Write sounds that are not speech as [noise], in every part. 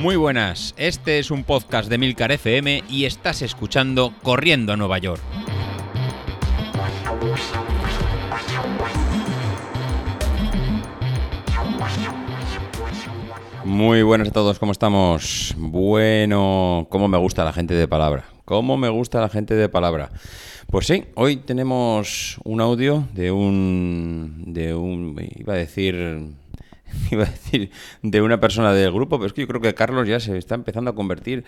Muy buenas, este es un podcast de Milcar FM y estás escuchando Corriendo a Nueva York. Muy buenas a todos, ¿cómo estamos? Bueno, ¿cómo me gusta la gente de palabra? ¿Cómo me gusta la gente de palabra? Pues sí, hoy tenemos un audio de un. de un. iba a decir. [laughs] iba a decir de una persona del grupo, pero es que yo creo que Carlos ya se está empezando a convertir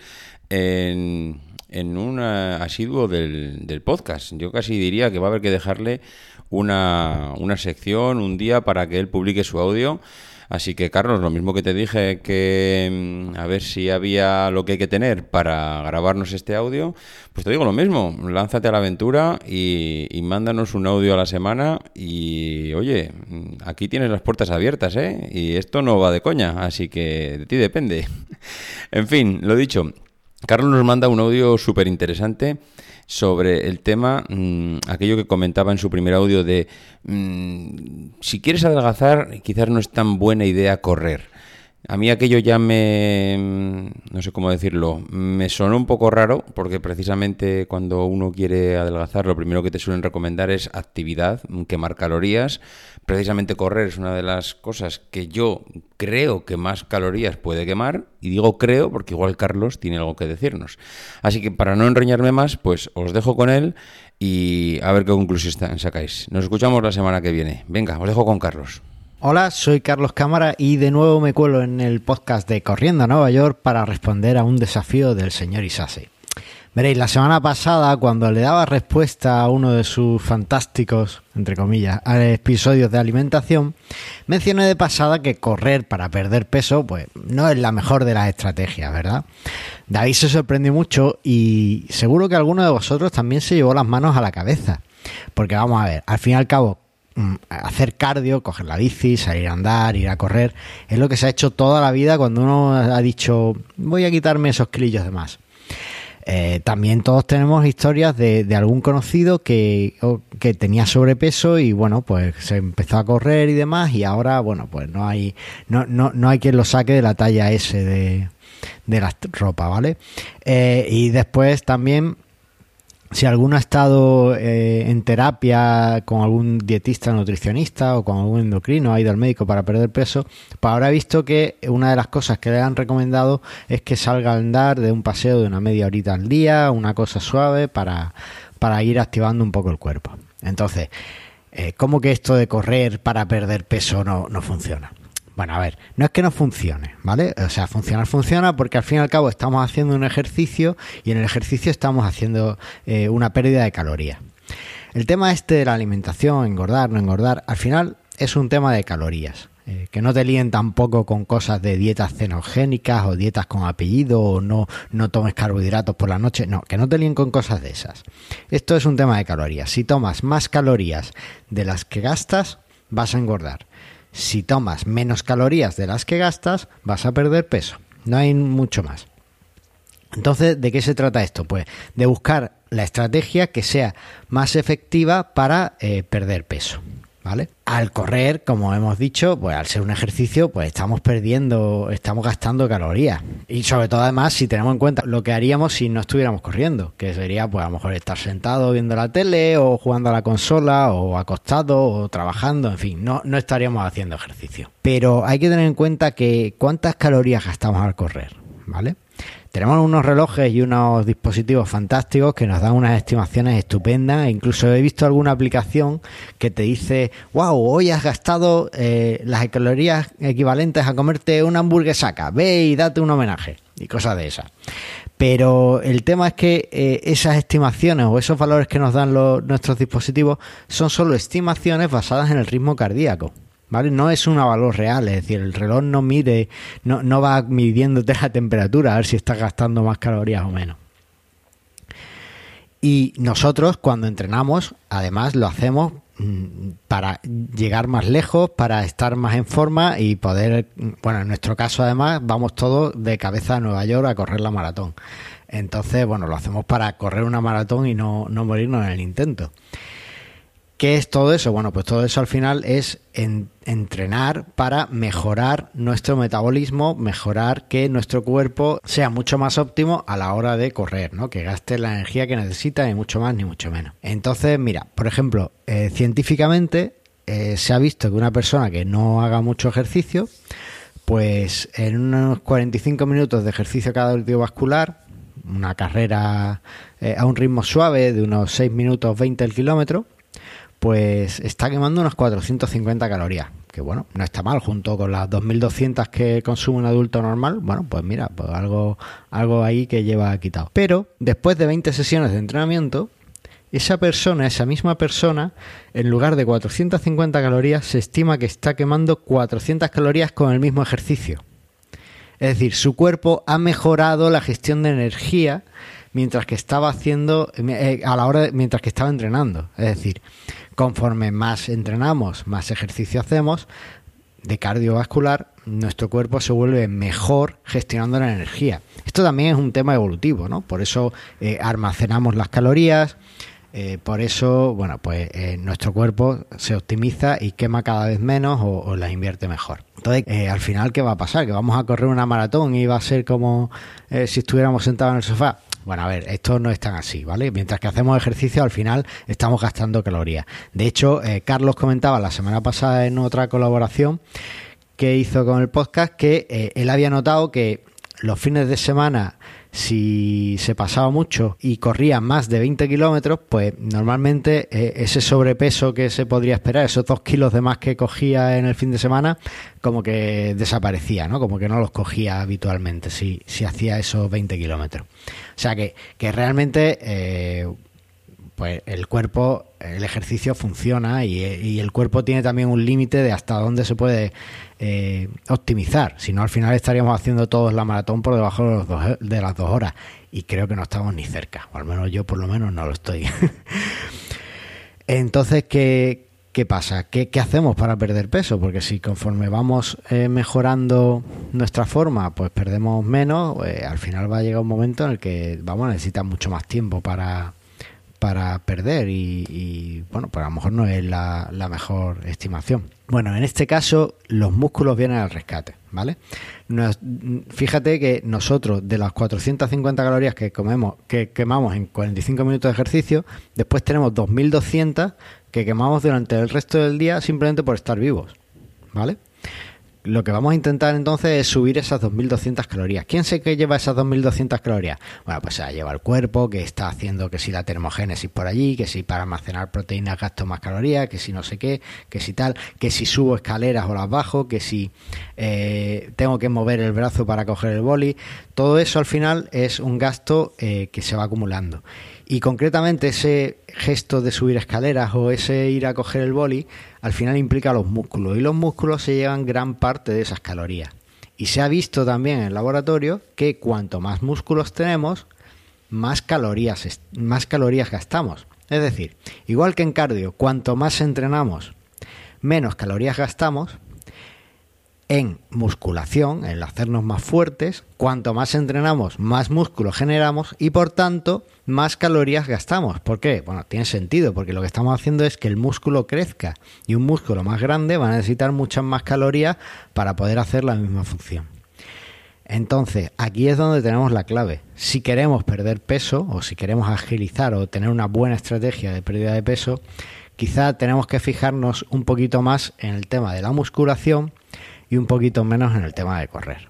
en, en un asiduo del, del podcast. Yo casi diría que va a haber que dejarle una, una sección, un día para que él publique su audio. Así que, Carlos, lo mismo que te dije que mm, a ver si había lo que hay que tener para grabarnos este audio, pues te digo lo mismo, lánzate a la aventura y, y mándanos un audio a la semana y, oye, mm, aquí tienes las puertas abiertas, ¿eh? Y esto no va de coña, así que de ti depende. [laughs] en fin, lo dicho, Carlos nos manda un audio súper interesante sobre el tema, mmm, aquello que comentaba en su primer audio de mmm, si quieres adelgazar, quizás no es tan buena idea correr. A mí aquello ya me, no sé cómo decirlo, me sonó un poco raro porque precisamente cuando uno quiere adelgazar lo primero que te suelen recomendar es actividad, quemar calorías. Precisamente correr es una de las cosas que yo creo que más calorías puede quemar y digo creo porque igual Carlos tiene algo que decirnos. Así que para no enroñarme más, pues os dejo con él y a ver qué conclusión sacáis. Nos escuchamos la semana que viene. Venga, os dejo con Carlos. Hola, soy Carlos Cámara y de nuevo me cuelo en el podcast de Corriendo a Nueva York para responder a un desafío del señor Isase. Veréis, la semana pasada, cuando le daba respuesta a uno de sus fantásticos, entre comillas, episodios de alimentación, mencioné de pasada que correr para perder peso, pues no es la mejor de las estrategias, ¿verdad? David se sorprendió mucho y seguro que alguno de vosotros también se llevó las manos a la cabeza. Porque vamos a ver, al fin y al cabo, hacer cardio, coger la bici, salir a andar, ir a correr, es lo que se ha hecho toda la vida cuando uno ha dicho voy a quitarme esos kilillos de más. Eh, también todos tenemos historias de, de algún conocido que, que, tenía sobrepeso y bueno, pues se empezó a correr y demás y ahora, bueno, pues no hay, no, no, no hay quien lo saque de la talla S de, de la ropa, ¿vale? Eh, y después también si alguno ha estado eh, en terapia con algún dietista nutricionista o con algún endocrino, ha ido al médico para perder peso, pues ahora ha visto que una de las cosas que le han recomendado es que salga a andar de un paseo de una media horita al día, una cosa suave para, para ir activando un poco el cuerpo. Entonces, eh, ¿cómo que esto de correr para perder peso no, no funciona? Bueno, a ver, no es que no funcione, ¿vale? O sea, funcionar funciona porque al fin y al cabo estamos haciendo un ejercicio y en el ejercicio estamos haciendo eh, una pérdida de calorías. El tema este de la alimentación, engordar, no engordar, al final es un tema de calorías. Eh, que no te líen tampoco con cosas de dietas cenogénicas o dietas con apellido o no, no tomes carbohidratos por la noche. No, que no te líen con cosas de esas. Esto es un tema de calorías. Si tomas más calorías de las que gastas, vas a engordar si tomas menos calorías de las que gastas, vas a perder peso. No hay mucho más. Entonces, ¿de qué se trata esto? Pues de buscar la estrategia que sea más efectiva para eh, perder peso. ¿Vale? Al correr, como hemos dicho, pues al ser un ejercicio, pues estamos perdiendo, estamos gastando calorías. Y sobre todo además si tenemos en cuenta lo que haríamos si no estuviéramos corriendo, que sería pues a lo mejor estar sentado viendo la tele o jugando a la consola o acostado o trabajando, en fin, no, no estaríamos haciendo ejercicio. Pero hay que tener en cuenta que cuántas calorías gastamos al correr, ¿vale? Tenemos unos relojes y unos dispositivos fantásticos que nos dan unas estimaciones estupendas. Incluso he visto alguna aplicación que te dice, wow, hoy has gastado eh, las calorías equivalentes a comerte una hamburguesaca. Ve y date un homenaje. Y cosas de esas. Pero el tema es que eh, esas estimaciones o esos valores que nos dan nuestros dispositivos son solo estimaciones basadas en el ritmo cardíaco. ¿Vale? No es un valor real, es decir, el reloj no mide, no, no va midiéndote la temperatura a ver si estás gastando más calorías o menos. Y nosotros cuando entrenamos, además lo hacemos mm, para llegar más lejos, para estar más en forma y poder, bueno, en nuestro caso además vamos todos de cabeza a Nueva York a correr la maratón. Entonces, bueno, lo hacemos para correr una maratón y no, no morirnos en el intento. ¿Qué es todo eso? Bueno, pues todo eso al final es entrenar para mejorar nuestro metabolismo, mejorar que nuestro cuerpo sea mucho más óptimo a la hora de correr, ¿no? Que gaste la energía que necesita, ni mucho más ni mucho menos. Entonces, mira, por ejemplo, eh, científicamente eh, se ha visto que una persona que no haga mucho ejercicio, pues en unos 45 minutos de ejercicio cardiovascular, una carrera eh, a un ritmo suave de unos 6 minutos 20 el kilómetro, pues está quemando unas 450 calorías. Que bueno, no está mal, junto con las 2200 que consume un adulto normal. Bueno, pues mira, pues algo, algo ahí que lleva quitado. Pero después de 20 sesiones de entrenamiento, esa persona, esa misma persona, en lugar de 450 calorías, se estima que está quemando 400 calorías con el mismo ejercicio. Es decir, su cuerpo ha mejorado la gestión de energía mientras que estaba haciendo eh, a la hora mientras que estaba entrenando. Es decir, conforme más entrenamos, más ejercicio hacemos de cardiovascular, nuestro cuerpo se vuelve mejor gestionando la energía. Esto también es un tema evolutivo, ¿no? Por eso eh, almacenamos las calorías, eh, por eso, bueno, pues nuestro cuerpo se optimiza y quema cada vez menos o, las invierte mejor. Entonces, al final, ¿qué va a pasar? Que vamos a correr una maratón y va a ser como si estuviéramos sentados en el sofá. Bueno, a ver, esto no es tan así, ¿vale? Mientras que hacemos ejercicio, al final estamos gastando calorías. De hecho, eh, Carlos comentaba la semana pasada en otra colaboración que hizo con el podcast que eh, él había notado que los fines de semana si se pasaba mucho y corría más de 20 kilómetros, pues normalmente eh, ese sobrepeso que se podría esperar, esos dos kilos de más que cogía en el fin de semana, como que desaparecía, ¿no? Como que no los cogía habitualmente si, si hacía esos 20 kilómetros. O sea que, que realmente... Eh, pues el cuerpo, el ejercicio funciona y, el cuerpo tiene también un límite de hasta dónde se puede eh, optimizar. Si no, al final estaríamos haciendo todos la maratón por debajo de, las dos horas. Y creo que no estamos ni cerca. O al menos yo por lo menos no lo estoy. [laughs] Entonces, ¿qué, ¿qué pasa? ¿Qué, hacemos para perder peso? Porque si conforme vamos eh, mejorando nuestra forma, pues perdemos menos, pues al final va a llegar un momento en el que vamos a necesitar mucho más tiempo para, para perder y, bueno, pues a lo mejor no es la, mejor estimación. Bueno, en este caso los músculos vienen al rescate, ¿vale? fíjate que nosotros de las 450 calorías que comemos, que quemamos en 45 minutos de ejercicio, después tenemos 2200 que quemamos durante el resto del día simplemente por estar vivos, ¿vale? Lo que vamos a intentar entonces es subir esas 2.200 calorías. ¿Quién sé que lleva esas 2.200 calorías? Bueno, pues se la lleva el cuerpo, que está haciendo que si la termogénesis por allí, que si para almacenar proteínas gasto más calorías, que si no sé qué, que si tal, que si subo escaleras o las bajo, que si eh, tengo que mover el brazo para coger el boli. Todo eso al final es un gasto eh, que se va acumulando. Y concretamente ese gesto de subir escaleras o ese ir a coger el boli al final implica los músculos y los músculos se llevan gran parte de esas calorías. Y se ha visto también en el laboratorio que cuanto más músculos tenemos, más calorías, más calorías gastamos. Es decir, igual que en cardio, cuanto más entrenamos, menos calorías gastamos, en musculación, en hacernos más fuertes, cuanto más entrenamos, más músculo generamos y por tanto más calorías gastamos. ¿Por qué? Bueno, tiene sentido, porque lo que estamos haciendo es que el músculo crezca y un músculo más grande va a necesitar muchas más calorías para poder hacer la misma función. Entonces, aquí es donde tenemos la clave. Si queremos perder peso o si queremos agilizar o tener una buena estrategia de pérdida de peso, quizá tenemos que fijarnos un poquito más en el tema de la musculación y un poquito menos en el tema de correr.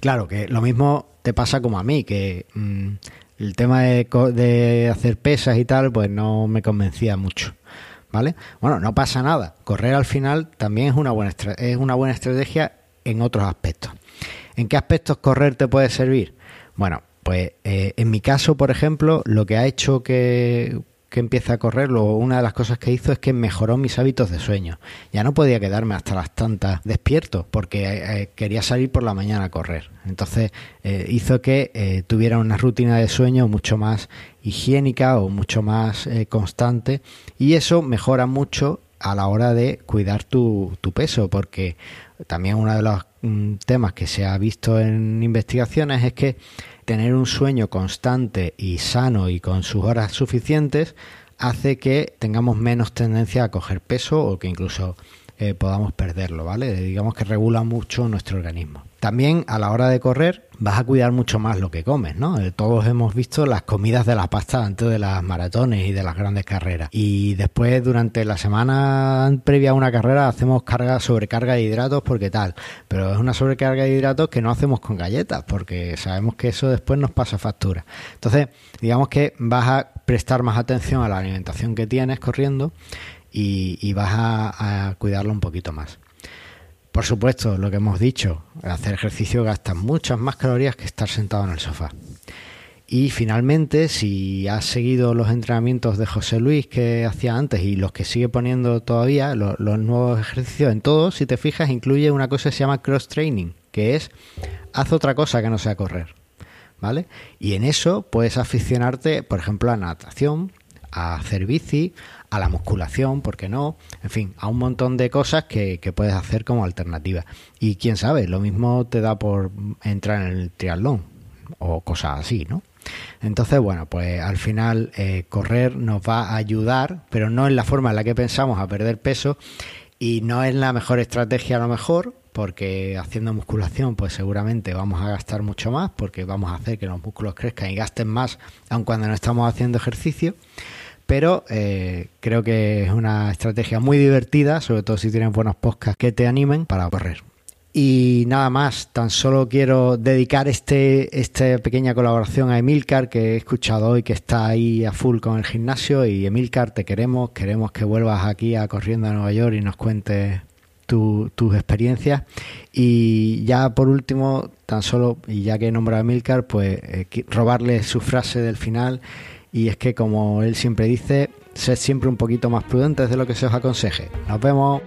Claro que lo mismo te pasa como a mí, que mm, el tema de, hacer pesas y tal, pues no me convencía mucho. ¿Vale? Bueno, no pasa nada. Correr al final también es una buena, es una buena estrategia en otros aspectos. ¿En qué aspectos correr te puede servir? Bueno, pues eh, en mi caso, por ejemplo, lo que ha hecho que que empieza a correr, una de las cosas que hizo es que mejoró mis hábitos de sueño. Ya no podía quedarme hasta las tantas despierto porque eh, eh, quería salir por la mañana a correr. Entonces eh, hizo que tuviera una rutina de sueño mucho más higiénica o mucho más constante y eso mejora mucho a la hora de cuidar tu, tu peso porque también uno de los mm, temas que se ha visto en investigaciones es que tener un sueño constante y sano y con sus horas suficientes hace que tengamos menos tendencia a coger peso o que incluso eh, podamos perderlo, ¿vale? Digamos que regula mucho nuestro organismo. También a la hora de correr vas a cuidar mucho más lo que comes, ¿no? Eh, todos hemos visto las comidas de la pasta antes de las maratones y de las grandes carreras. Y después durante la semana previa a una carrera hacemos carga, sobrecarga de hidratos porque tal. Pero es una sobrecarga de hidratos que no hacemos con galletas porque sabemos que eso después nos pasa factura. Entonces, digamos que vas a prestar más atención a la alimentación que tienes corriendo y, vas a, cuidarlo un poquito más. Por supuesto, lo que hemos dicho, hacer ejercicio gasta muchas más calorías que estar sentado en el sofá. Y finalmente, si has seguido los entrenamientos de José Luis que hacía antes y los que sigue poniendo todavía, los, nuevos ejercicios en todos, si te fijas, incluye una cosa que se llama cross training, que es haz otra cosa que no sea correr. ¿Vale? Y en eso puedes aficionarte, por ejemplo, a natación, a hacer bici, a la musculación, ¿por qué no? En fin, a un montón de cosas que, puedes hacer como alternativa. Y quién sabe, lo mismo te da por entrar en el triatlón o cosas así, ¿no? Entonces, bueno, pues al final eh, correr nos va a ayudar, pero no en la forma en la que pensamos a perder peso y no es la mejor estrategia a lo mejor, porque haciendo musculación pues seguramente vamos a gastar mucho más porque vamos a hacer que los músculos crezcan y gasten más aun cuando no estamos haciendo ejercicio pero eh, creo que es una estrategia muy divertida, sobre todo si tienes buenos podcasts que te animen para correr. Y nada más, tan solo quiero dedicar este, esta pequeña colaboración a Emilcar que he escuchado hoy que está ahí a full con el gimnasio y Emilcar te queremos, queremos que vuelvas aquí a Corriendo a Nueva York y nos cuentes tus experiencias. Y ya por último, tan solo, y ya que he nombrado a Emilcar, pues eh, robarle su frase del final y es que, como él siempre dice, sed siempre un poquito más prudentes de lo que se os aconseje. Nos vemos.